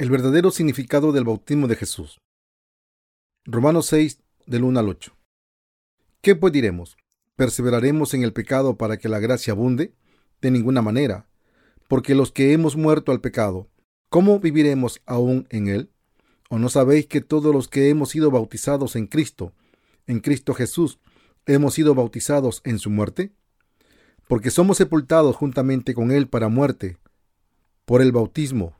El verdadero significado del bautismo de Jesús. Romanos 6, del 1 al 8. ¿Qué pues diremos? ¿Perseveraremos en el pecado para que la gracia abunde? De ninguna manera, porque los que hemos muerto al pecado, ¿cómo viviremos aún en él? ¿O no sabéis que todos los que hemos sido bautizados en Cristo, en Cristo Jesús, hemos sido bautizados en su muerte? Porque somos sepultados juntamente con él para muerte, por el bautismo,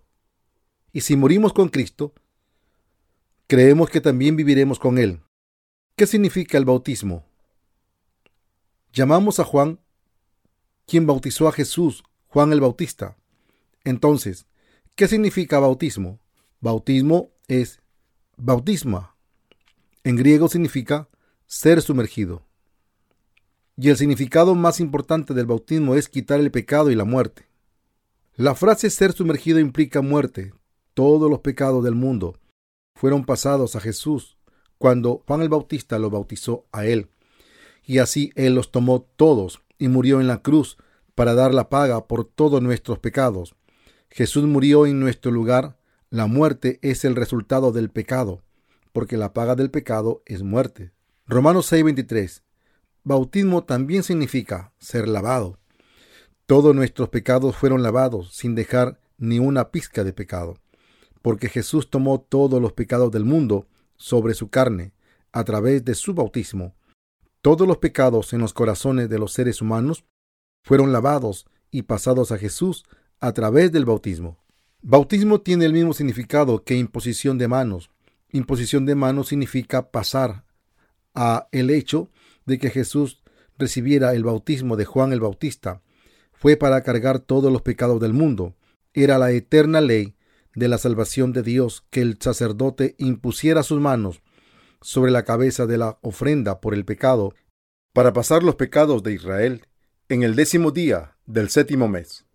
Y si morimos con Cristo, creemos que también viviremos con Él. ¿Qué significa el bautismo? Llamamos a Juan, quien bautizó a Jesús, Juan el Bautista. Entonces, ¿qué significa bautismo? Bautismo es bautisma. En griego significa ser sumergido. Y el significado más importante del bautismo es quitar el pecado y la muerte. La frase ser sumergido implica muerte. Todos los pecados del mundo fueron pasados a Jesús cuando Juan el Bautista lo bautizó a él. Y así él los tomó todos y murió en la cruz para dar la paga por todos nuestros pecados. Jesús murió en nuestro lugar. La muerte es el resultado del pecado, porque la paga del pecado es muerte. Romanos 6:23. Bautismo también significa ser lavado. Todos nuestros pecados fueron lavados sin dejar ni una pizca de pecado, porque Jesús tomó todos los pecados del mundo sobre su carne a través de su bautismo. Todos los pecados en los corazones de los seres humanos fueron lavados y pasados a Jesús a través del bautismo. Bautismo tiene el mismo significado que imposición de manos. Imposición de manos significa pasar a el hecho de que Jesús recibiera el bautismo de Juan el Bautista fue para cargar todos los pecados del mundo. Era la eterna ley de la salvación de Dios que el sacerdote impusiera sus manos sobre la cabeza de la ofrenda por el pecado para pasar los pecados de Israel en el décimo día del séptimo mes.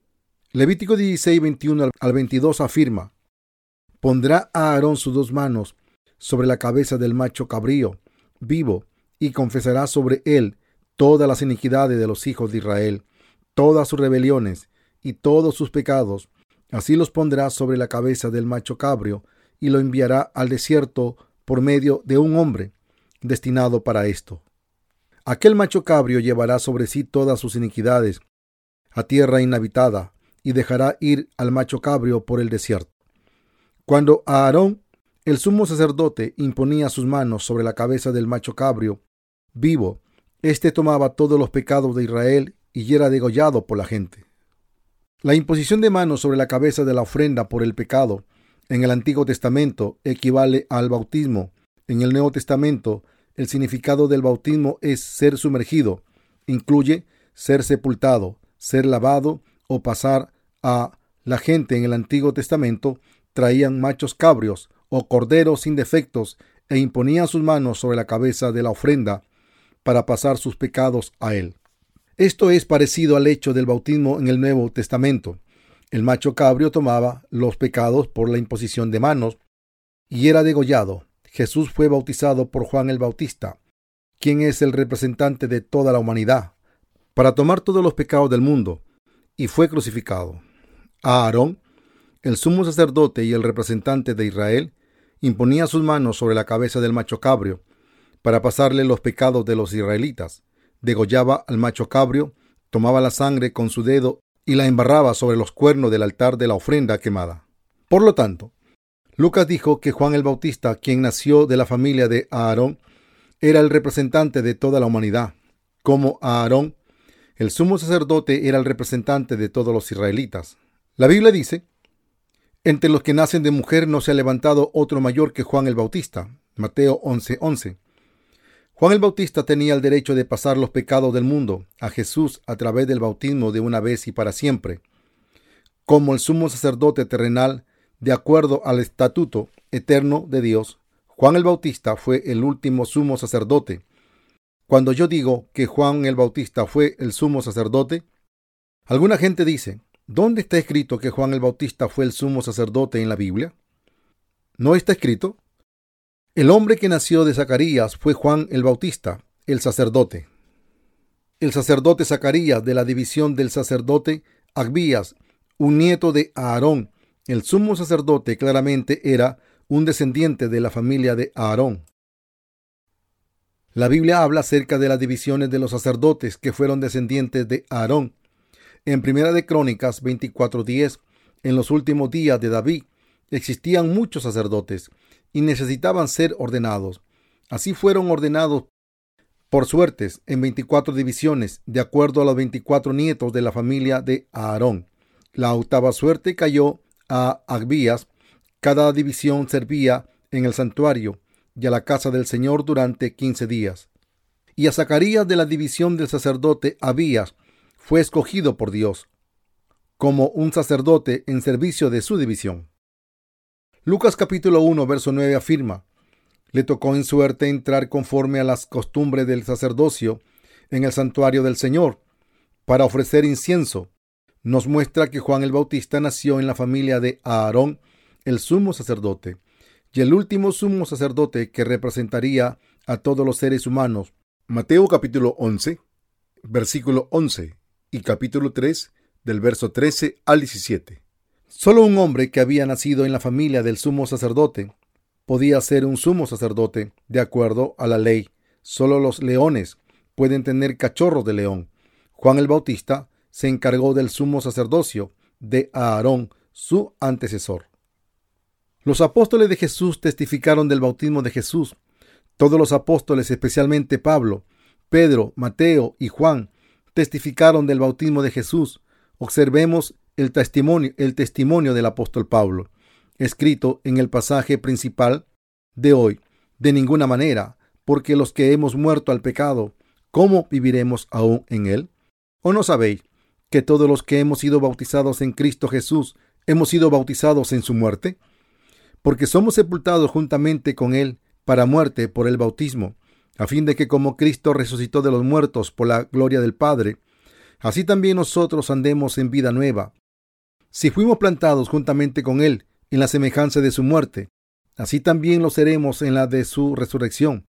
Levítico 16, 21 al 22 afirma, Pondrá a Aarón sus dos manos sobre la cabeza del macho cabrío vivo y confesará sobre él todas las iniquidades de los hijos de Israel todas sus rebeliones y todos sus pecados. Así los pondrá sobre la cabeza del macho cabrio y lo enviará al desierto por medio de un hombre destinado para esto. Aquel macho cabrio llevará sobre sí todas sus iniquidades a tierra inhabitada y dejará ir al macho cabrio por el desierto. Cuando Aarón, el sumo sacerdote, imponía sus manos sobre la cabeza del macho cabrio vivo, éste tomaba todos los pecados de Israel y era degollado por la gente. La imposición de manos sobre la cabeza de la ofrenda por el pecado en el Antiguo Testamento equivale al bautismo. En el Nuevo Testamento, el significado del bautismo es ser sumergido. Incluye ser sepultado, ser lavado o pasar a la gente en el Antiguo Testamento traían machos cabrios o corderos sin defectos e imponían sus manos sobre la cabeza de la ofrenda para pasar sus pecados a él. Esto es parecido al hecho del bautismo en el Nuevo Testamento. El macho cabrio tomaba los pecados por la imposición de manos y era degollado. Jesús fue bautizado por Juan el Bautista, quien es el representante de toda la humanidad, para tomar todos los pecados del mundo, y fue crucificado. A Aarón, el sumo sacerdote y el representante de Israel, imponía sus manos sobre la cabeza del macho cabrio, para pasarle los pecados de los israelitas degollaba al macho cabrio, tomaba la sangre con su dedo y la embarraba sobre los cuernos del altar de la ofrenda quemada. Por lo tanto, Lucas dijo que Juan el Bautista, quien nació de la familia de Aarón, era el representante de toda la humanidad. Como Aarón, el sumo sacerdote era el representante de todos los israelitas. La Biblia dice, entre los que nacen de mujer no se ha levantado otro mayor que Juan el Bautista. Mateo 11:11. Juan el Bautista tenía el derecho de pasar los pecados del mundo a Jesús a través del bautismo de una vez y para siempre. Como el sumo sacerdote terrenal, de acuerdo al estatuto eterno de Dios, Juan el Bautista fue el último sumo sacerdote. Cuando yo digo que Juan el Bautista fue el sumo sacerdote, alguna gente dice, ¿dónde está escrito que Juan el Bautista fue el sumo sacerdote en la Biblia? ¿No está escrito? El hombre que nació de Zacarías fue Juan el Bautista, el sacerdote. El sacerdote Zacarías de la división del sacerdote Agbías, un nieto de Aarón, el sumo sacerdote claramente era un descendiente de la familia de Aarón. La Biblia habla acerca de las divisiones de los sacerdotes que fueron descendientes de Aarón. En Primera de Crónicas 24:10, en los últimos días de David, existían muchos sacerdotes y necesitaban ser ordenados. Así fueron ordenados por suertes en 24 divisiones, de acuerdo a los 24 nietos de la familia de Aarón. La octava suerte cayó a Agbías. Cada división servía en el santuario y a la casa del Señor durante 15 días. Y a Zacarías de la división del sacerdote Abías fue escogido por Dios como un sacerdote en servicio de su división. Lucas capítulo 1, verso 9 afirma, le tocó en suerte entrar conforme a las costumbres del sacerdocio en el santuario del Señor para ofrecer incienso. Nos muestra que Juan el Bautista nació en la familia de Aarón, el sumo sacerdote, y el último sumo sacerdote que representaría a todos los seres humanos. Mateo capítulo 11, versículo 11 y capítulo 3 del verso 13 al 17. Solo un hombre que había nacido en la familia del sumo sacerdote podía ser un sumo sacerdote de acuerdo a la ley. Solo los leones pueden tener cachorros de león. Juan el Bautista se encargó del sumo sacerdocio de Aarón, su antecesor. Los apóstoles de Jesús testificaron del bautismo de Jesús. Todos los apóstoles, especialmente Pablo, Pedro, Mateo y Juan, testificaron del bautismo de Jesús. Observemos el testimonio, el testimonio del apóstol Pablo, escrito en el pasaje principal de hoy. De ninguna manera, porque los que hemos muerto al pecado, ¿cómo viviremos aún en él? ¿O no sabéis que todos los que hemos sido bautizados en Cristo Jesús hemos sido bautizados en su muerte? Porque somos sepultados juntamente con él para muerte por el bautismo, a fin de que como Cristo resucitó de los muertos por la gloria del Padre, así también nosotros andemos en vida nueva. Si fuimos plantados juntamente con Él en la semejanza de su muerte, así también lo seremos en la de su resurrección.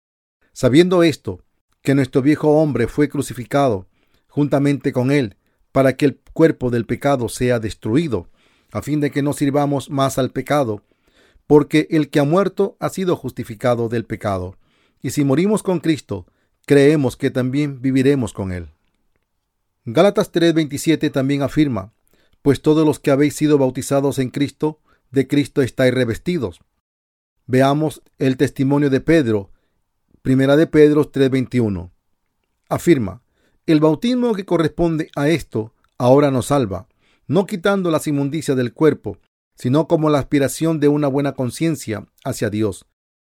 Sabiendo esto, que nuestro viejo hombre fue crucificado juntamente con Él, para que el cuerpo del pecado sea destruido, a fin de que no sirvamos más al pecado, porque el que ha muerto ha sido justificado del pecado. Y si morimos con Cristo, creemos que también viviremos con Él. Gálatas 3:27 también afirma, pues todos los que habéis sido bautizados en Cristo, de Cristo estáis revestidos. Veamos el testimonio de Pedro, primera de Pedro 3:21. Afirma, el bautismo que corresponde a esto ahora nos salva, no quitando las inmundicias del cuerpo, sino como la aspiración de una buena conciencia hacia Dios,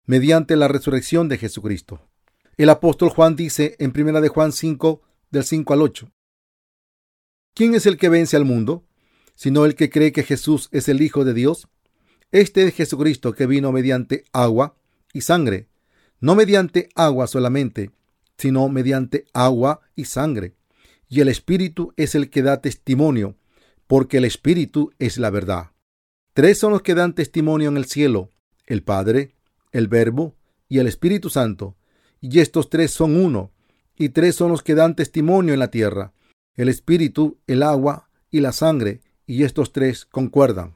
mediante la resurrección de Jesucristo. El apóstol Juan dice en primera de Juan 5, del 5 al 8, ¿Quién es el que vence al mundo? Sino el que cree que Jesús es el Hijo de Dios. Este es Jesucristo que vino mediante agua y sangre, no mediante agua solamente, sino mediante agua y sangre. Y el Espíritu es el que da testimonio, porque el Espíritu es la verdad. Tres son los que dan testimonio en el cielo, el Padre, el Verbo y el Espíritu Santo. Y estos tres son uno, y tres son los que dan testimonio en la tierra, el Espíritu, el agua y la sangre, y estos tres concuerdan.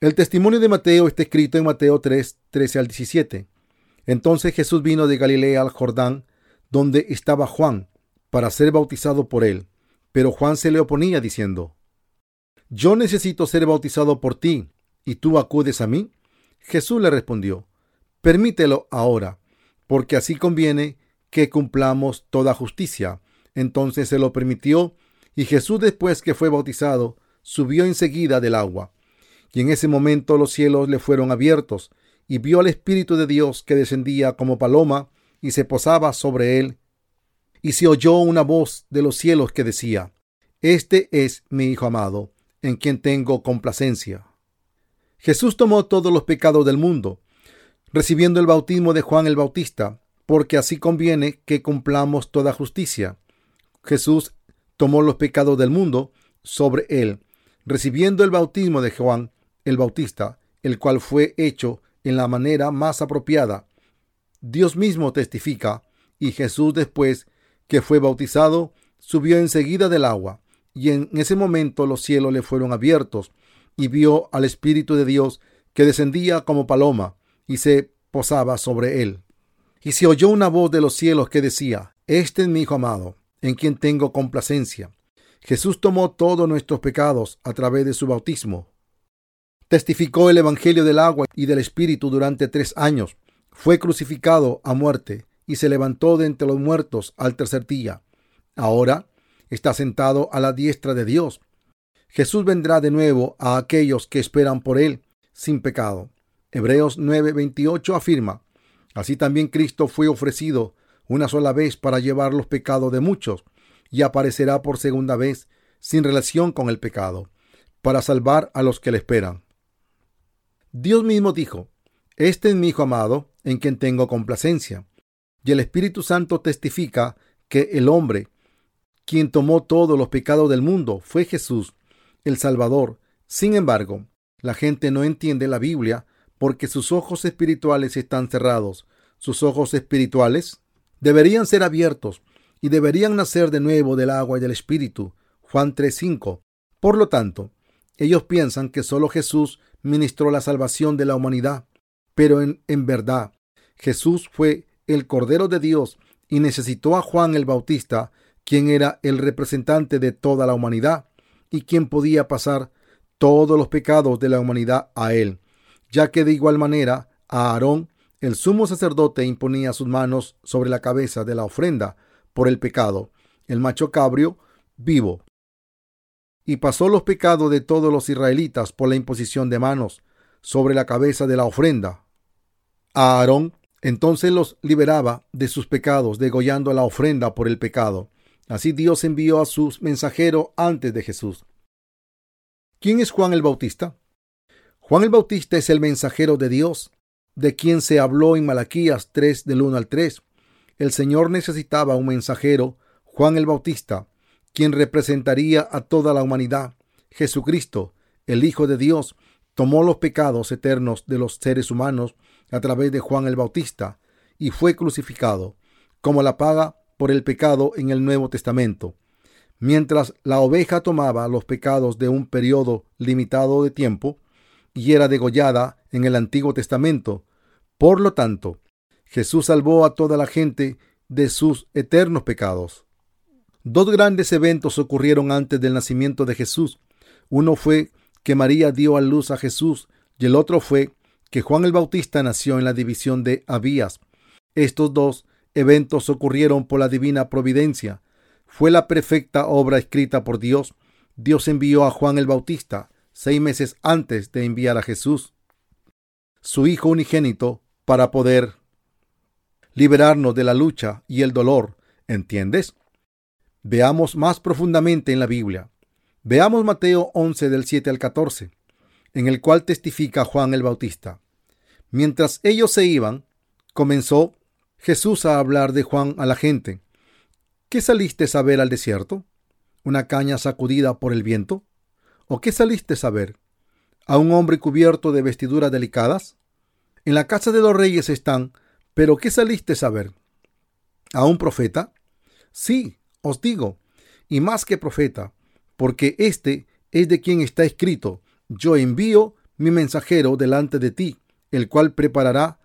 El testimonio de Mateo está escrito en Mateo 3, 13 al 17. Entonces Jesús vino de Galilea al Jordán, donde estaba Juan, para ser bautizado por él. Pero Juan se le oponía diciendo, Yo necesito ser bautizado por ti, ¿y tú acudes a mí? Jesús le respondió, Permítelo ahora, porque así conviene que cumplamos toda justicia. Entonces se lo permitió y Jesús después que fue bautizado, subió enseguida del agua. Y en ese momento los cielos le fueron abiertos, y vio al Espíritu de Dios que descendía como paloma y se posaba sobre él. Y se oyó una voz de los cielos que decía, Este es mi Hijo amado, en quien tengo complacencia. Jesús tomó todos los pecados del mundo, recibiendo el bautismo de Juan el Bautista, porque así conviene que cumplamos toda justicia. Jesús tomó los pecados del mundo sobre él, recibiendo el bautismo de Juan el Bautista, el cual fue hecho en la manera más apropiada. Dios mismo testifica, y Jesús después que fue bautizado, subió enseguida del agua, y en ese momento los cielos le fueron abiertos, y vio al Espíritu de Dios que descendía como paloma, y se posaba sobre él. Y se oyó una voz de los cielos que decía, Este es mi Hijo amado, en quien tengo complacencia. Jesús tomó todos nuestros pecados a través de su bautismo. Testificó el Evangelio del agua y del Espíritu durante tres años. Fue crucificado a muerte y se levantó de entre los muertos al tercer día. Ahora está sentado a la diestra de Dios. Jesús vendrá de nuevo a aquellos que esperan por él sin pecado. Hebreos 9:28 afirma, Así también Cristo fue ofrecido una sola vez para llevar los pecados de muchos y aparecerá por segunda vez sin relación con el pecado, para salvar a los que le esperan. Dios mismo dijo, Este es mi Hijo amado, en quien tengo complacencia. Y el Espíritu Santo testifica que el hombre, quien tomó todos los pecados del mundo, fue Jesús, el Salvador. Sin embargo, la gente no entiende la Biblia porque sus ojos espirituales están cerrados. Sus ojos espirituales deberían ser abiertos y deberían nacer de nuevo del agua y del Espíritu. Juan 3:5. Por lo tanto, ellos piensan que solo Jesús ministró la salvación de la humanidad. Pero en, en verdad, Jesús fue el Cordero de Dios y necesitó a Juan el Bautista, quien era el representante de toda la humanidad y quien podía pasar todos los pecados de la humanidad a él, ya que de igual manera a Aarón, el sumo sacerdote, imponía sus manos sobre la cabeza de la ofrenda por el pecado, el macho cabrio vivo, y pasó los pecados de todos los israelitas por la imposición de manos sobre la cabeza de la ofrenda. A Aarón entonces los liberaba de sus pecados, degollando la ofrenda por el pecado. Así Dios envió a su mensajero antes de Jesús. ¿Quién es Juan el Bautista? Juan el Bautista es el mensajero de Dios, de quien se habló en Malaquías 3 del 1 al 3. El Señor necesitaba un mensajero, Juan el Bautista, quien representaría a toda la humanidad. Jesucristo, el Hijo de Dios, tomó los pecados eternos de los seres humanos a través de Juan el Bautista y fue crucificado como la paga por el pecado en el Nuevo Testamento. Mientras la oveja tomaba los pecados de un periodo limitado de tiempo y era degollada en el Antiguo Testamento. Por lo tanto, Jesús salvó a toda la gente de sus eternos pecados. Dos grandes eventos ocurrieron antes del nacimiento de Jesús. Uno fue que María dio a luz a Jesús y el otro fue que Juan el Bautista nació en la división de Abías. Estos dos eventos ocurrieron por la divina providencia. Fue la perfecta obra escrita por Dios. Dios envió a Juan el Bautista seis meses antes de enviar a Jesús, su Hijo unigénito, para poder liberarnos de la lucha y el dolor. ¿Entiendes? Veamos más profundamente en la Biblia. Veamos Mateo 11 del 7 al 14, en el cual testifica Juan el Bautista. Mientras ellos se iban, comenzó Jesús a hablar de Juan a la gente. ¿Qué saliste a ver al desierto? ¿Una caña sacudida por el viento? ¿O qué saliste a ver? ¿A un hombre cubierto de vestiduras delicadas? En la casa de los reyes están, pero ¿qué saliste a ver? ¿A un profeta? Sí, os digo, y más que profeta, porque este es de quien está escrito, yo envío mi mensajero delante de ti, el cual preparará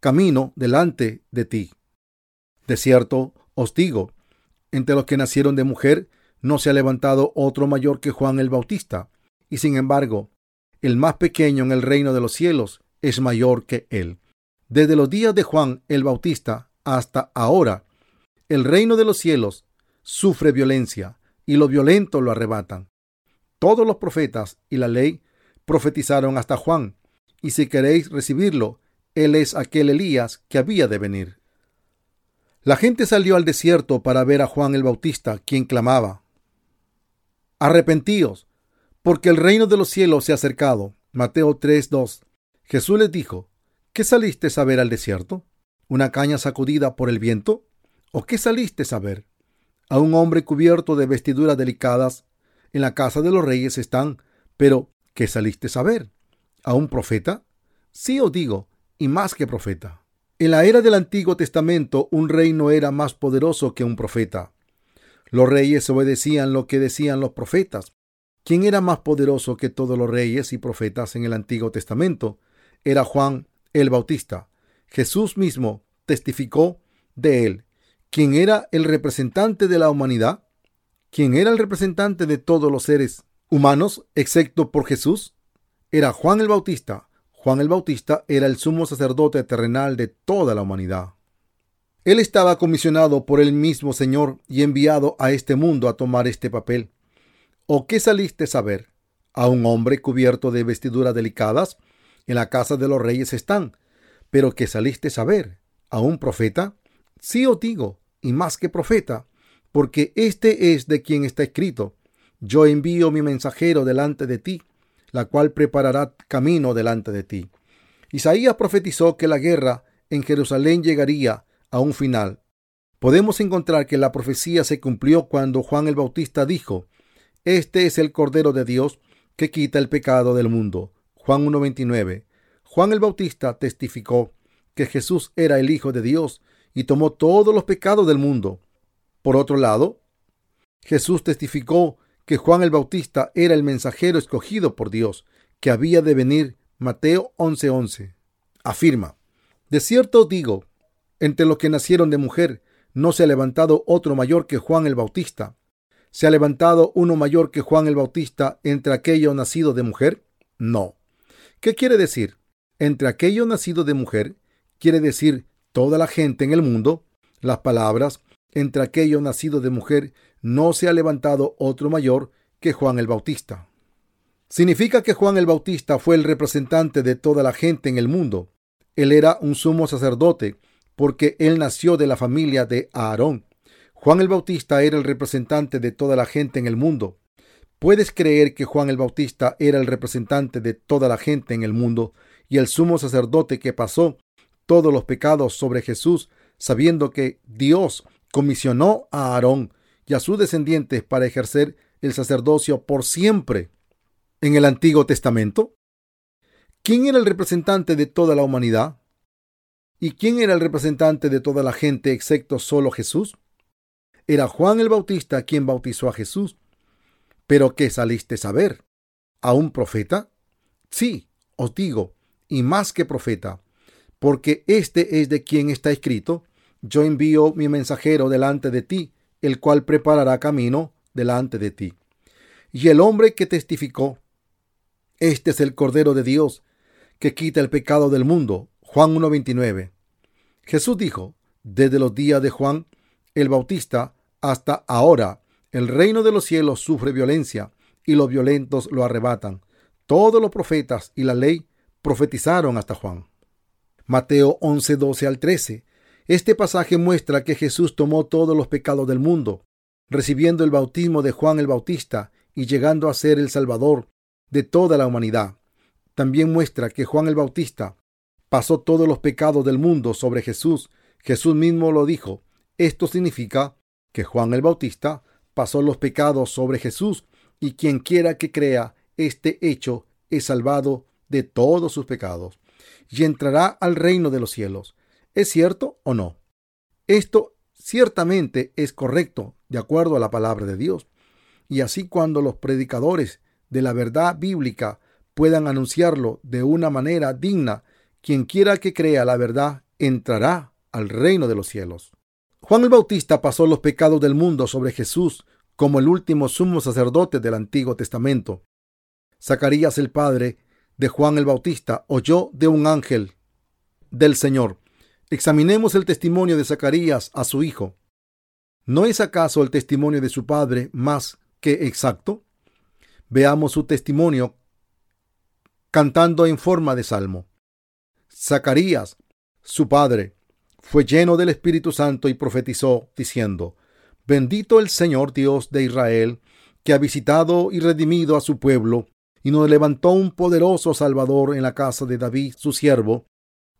camino delante de ti. De cierto, os digo, entre los que nacieron de mujer, no se ha levantado otro mayor que Juan el Bautista, y sin embargo, el más pequeño en el reino de los cielos es mayor que él. Desde los días de Juan el Bautista hasta ahora, el reino de los cielos sufre violencia y los violentos lo arrebatan. Todos los profetas y la ley profetizaron hasta Juan, y si queréis recibirlo, él es aquel Elías que había de venir. La gente salió al desierto para ver a Juan el Bautista, quien clamaba, Arrepentíos, porque el reino de los cielos se ha acercado. Mateo 3:2. Jesús les dijo, ¿qué saliste a ver al desierto? ¿Una caña sacudida por el viento? ¿O qué saliste a ver? A un hombre cubierto de vestiduras delicadas. En la casa de los reyes están. Pero, ¿qué saliste a ver? ¿A un profeta? Sí os digo, y más que profeta. En la era del Antiguo Testamento, un rey no era más poderoso que un profeta. Los reyes obedecían lo que decían los profetas. ¿Quién era más poderoso que todos los reyes y profetas en el Antiguo Testamento? Era Juan el Bautista. Jesús mismo testificó de él. ¿Quién era el representante de la humanidad? ¿Quién era el representante de todos los seres humanos, excepto por Jesús? Era Juan el Bautista. Juan el Bautista era el sumo sacerdote terrenal de toda la humanidad. Él estaba comisionado por el mismo Señor y enviado a este mundo a tomar este papel. ¿O qué saliste a ver? ¿A un hombre cubierto de vestiduras delicadas? En la casa de los reyes están. ¿Pero qué saliste a ver? ¿A un profeta? Sí os digo, y más que profeta, porque este es de quien está escrito. Yo envío mi mensajero delante de ti, la cual preparará camino delante de ti. Isaías profetizó que la guerra en Jerusalén llegaría a un final. Podemos encontrar que la profecía se cumplió cuando Juan el Bautista dijo, este es el Cordero de Dios que quita el pecado del mundo. Juan 1.29. Juan el Bautista testificó que Jesús era el Hijo de Dios y tomó todos los pecados del mundo. Por otro lado, Jesús testificó que Juan el Bautista era el mensajero escogido por Dios, que había de venir. Mateo 11:11. Afirma, De cierto digo, entre los que nacieron de mujer, no se ha levantado otro mayor que Juan el Bautista, ¿Se ha levantado uno mayor que Juan el Bautista entre aquello nacido de mujer? No. ¿Qué quiere decir? Entre aquello nacido de mujer quiere decir toda la gente en el mundo. Las palabras entre aquello nacido de mujer no se ha levantado otro mayor que Juan el Bautista. Significa que Juan el Bautista fue el representante de toda la gente en el mundo. Él era un sumo sacerdote porque él nació de la familia de Aarón. Juan el Bautista era el representante de toda la gente en el mundo. ¿Puedes creer que Juan el Bautista era el representante de toda la gente en el mundo y el sumo sacerdote que pasó todos los pecados sobre Jesús, sabiendo que Dios comisionó a Aarón y a sus descendientes para ejercer el sacerdocio por siempre en el Antiguo Testamento? ¿Quién era el representante de toda la humanidad? ¿Y quién era el representante de toda la gente excepto solo Jesús? Era Juan el Bautista quien bautizó a Jesús. ¿Pero qué saliste a ver? ¿A un profeta? Sí, os digo, y más que profeta, porque este es de quien está escrito, yo envío mi mensajero delante de ti, el cual preparará camino delante de ti. Y el hombre que testificó, este es el Cordero de Dios, que quita el pecado del mundo. Juan 1.29. Jesús dijo, desde los días de Juan el Bautista hasta ahora, el reino de los cielos sufre violencia y los violentos lo arrebatan. Todos los profetas y la ley profetizaron hasta Juan. Mateo 11, 12 al 13. Este pasaje muestra que Jesús tomó todos los pecados del mundo, recibiendo el bautismo de Juan el Bautista y llegando a ser el Salvador de toda la humanidad. También muestra que Juan el Bautista pasó todos los pecados del mundo sobre Jesús. Jesús mismo lo dijo. Esto significa que Juan el Bautista pasó los pecados sobre Jesús y quien quiera que crea este hecho es salvado de todos sus pecados y entrará al reino de los cielos. ¿Es cierto o no? Esto ciertamente es correcto de acuerdo a la palabra de Dios. Y así cuando los predicadores de la verdad bíblica puedan anunciarlo de una manera digna, quien quiera que crea la verdad entrará al reino de los cielos. Juan el Bautista pasó los pecados del mundo sobre Jesús como el último sumo sacerdote del Antiguo Testamento. Zacarías el padre de Juan el Bautista oyó de un ángel del Señor. Examinemos el testimonio de Zacarías a su hijo. ¿No es acaso el testimonio de su padre más que exacto? Veamos su testimonio cantando en forma de salmo. Zacarías, su padre, fue lleno del Espíritu Santo y profetizó, diciendo, Bendito el Señor Dios de Israel, que ha visitado y redimido a su pueblo, y nos levantó un poderoso Salvador en la casa de David, su siervo,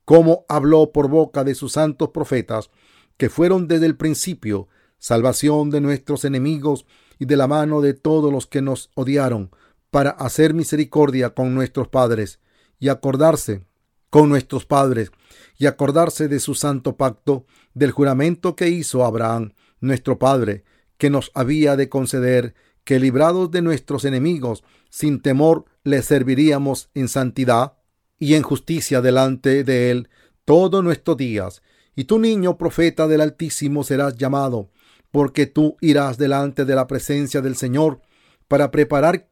como habló por boca de sus santos profetas, que fueron desde el principio salvación de nuestros enemigos y de la mano de todos los que nos odiaron, para hacer misericordia con nuestros padres y acordarse con nuestros padres y acordarse de su santo pacto, del juramento que hizo Abraham, nuestro padre, que nos había de conceder que librados de nuestros enemigos, sin temor le serviríamos en santidad y en justicia delante de él todos nuestros días. Y tu niño profeta del Altísimo serás llamado, porque tú irás delante de la presencia del Señor para preparar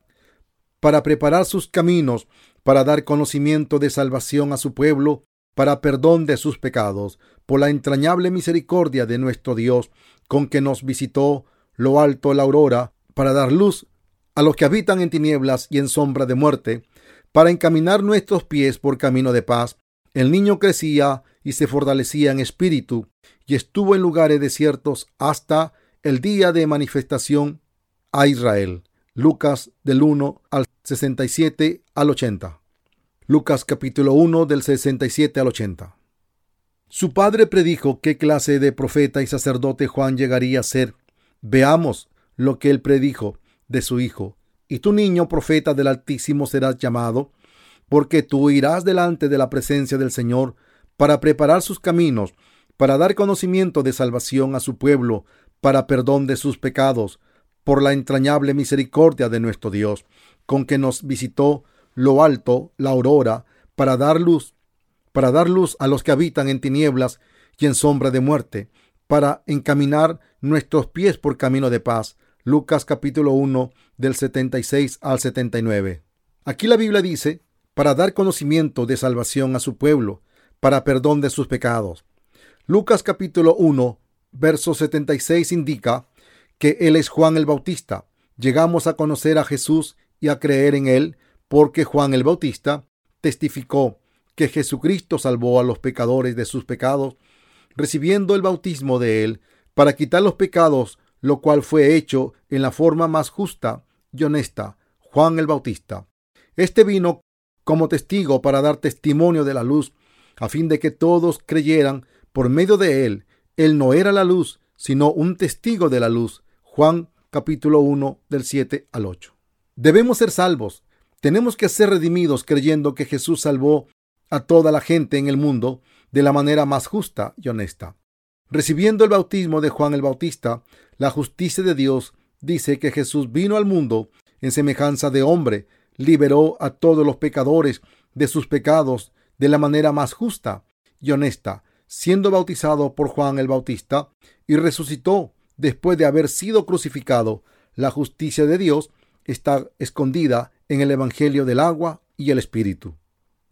para preparar sus caminos, para dar conocimiento de salvación a su pueblo, para perdón de sus pecados, por la entrañable misericordia de nuestro Dios, con que nos visitó lo alto la aurora, para dar luz a los que habitan en tinieblas y en sombra de muerte, para encaminar nuestros pies por camino de paz. El niño crecía y se fortalecía en espíritu, y estuvo en lugares desiertos hasta el día de manifestación a Israel. Lucas del 1 al 67 al 80. Lucas capítulo 1 del 67 al 80. Su padre predijo qué clase de profeta y sacerdote Juan llegaría a ser. Veamos lo que él predijo de su hijo. Y tu niño profeta del Altísimo serás llamado, porque tú irás delante de la presencia del Señor para preparar sus caminos, para dar conocimiento de salvación a su pueblo, para perdón de sus pecados, por la entrañable misericordia de nuestro Dios, con que nos visitó lo alto, la aurora, para dar luz, para dar luz a los que habitan en tinieblas y en sombra de muerte, para encaminar nuestros pies por camino de paz. Lucas capítulo 1 del 76 al 79. Aquí la Biblia dice, para dar conocimiento de salvación a su pueblo, para perdón de sus pecados. Lucas capítulo 1, verso 76 indica que Él es Juan el Bautista. Llegamos a conocer a Jesús y a creer en Él porque Juan el Bautista testificó que Jesucristo salvó a los pecadores de sus pecados, recibiendo el bautismo de Él para quitar los pecados, lo cual fue hecho en la forma más justa y honesta, Juan el Bautista. Este vino como testigo para dar testimonio de la luz, a fin de que todos creyeran por medio de él. Él no era la luz, sino un testigo de la luz, Juan capítulo 1 del 7 al 8. Debemos ser salvos. Tenemos que ser redimidos creyendo que Jesús salvó a toda la gente en el mundo de la manera más justa y honesta. Recibiendo el bautismo de Juan el Bautista, la justicia de Dios dice que Jesús vino al mundo en semejanza de hombre, liberó a todos los pecadores de sus pecados de la manera más justa y honesta, siendo bautizado por Juan el Bautista, y resucitó después de haber sido crucificado, la justicia de Dios está escondida en el Evangelio del agua y el Espíritu.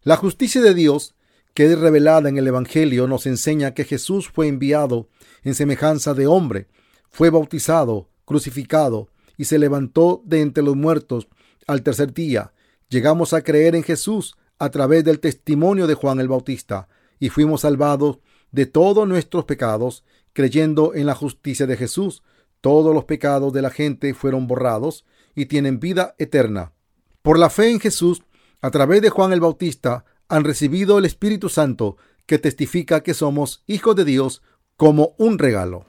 La justicia de Dios, que es revelada en el Evangelio, nos enseña que Jesús fue enviado en semejanza de hombre, fue bautizado, crucificado y se levantó de entre los muertos al tercer día. Llegamos a creer en Jesús a través del testimonio de Juan el Bautista y fuimos salvados de todos nuestros pecados creyendo en la justicia de Jesús, todos los pecados de la gente fueron borrados y tienen vida eterna. Por la fe en Jesús, a través de Juan el Bautista, han recibido el Espíritu Santo que testifica que somos hijos de Dios como un regalo.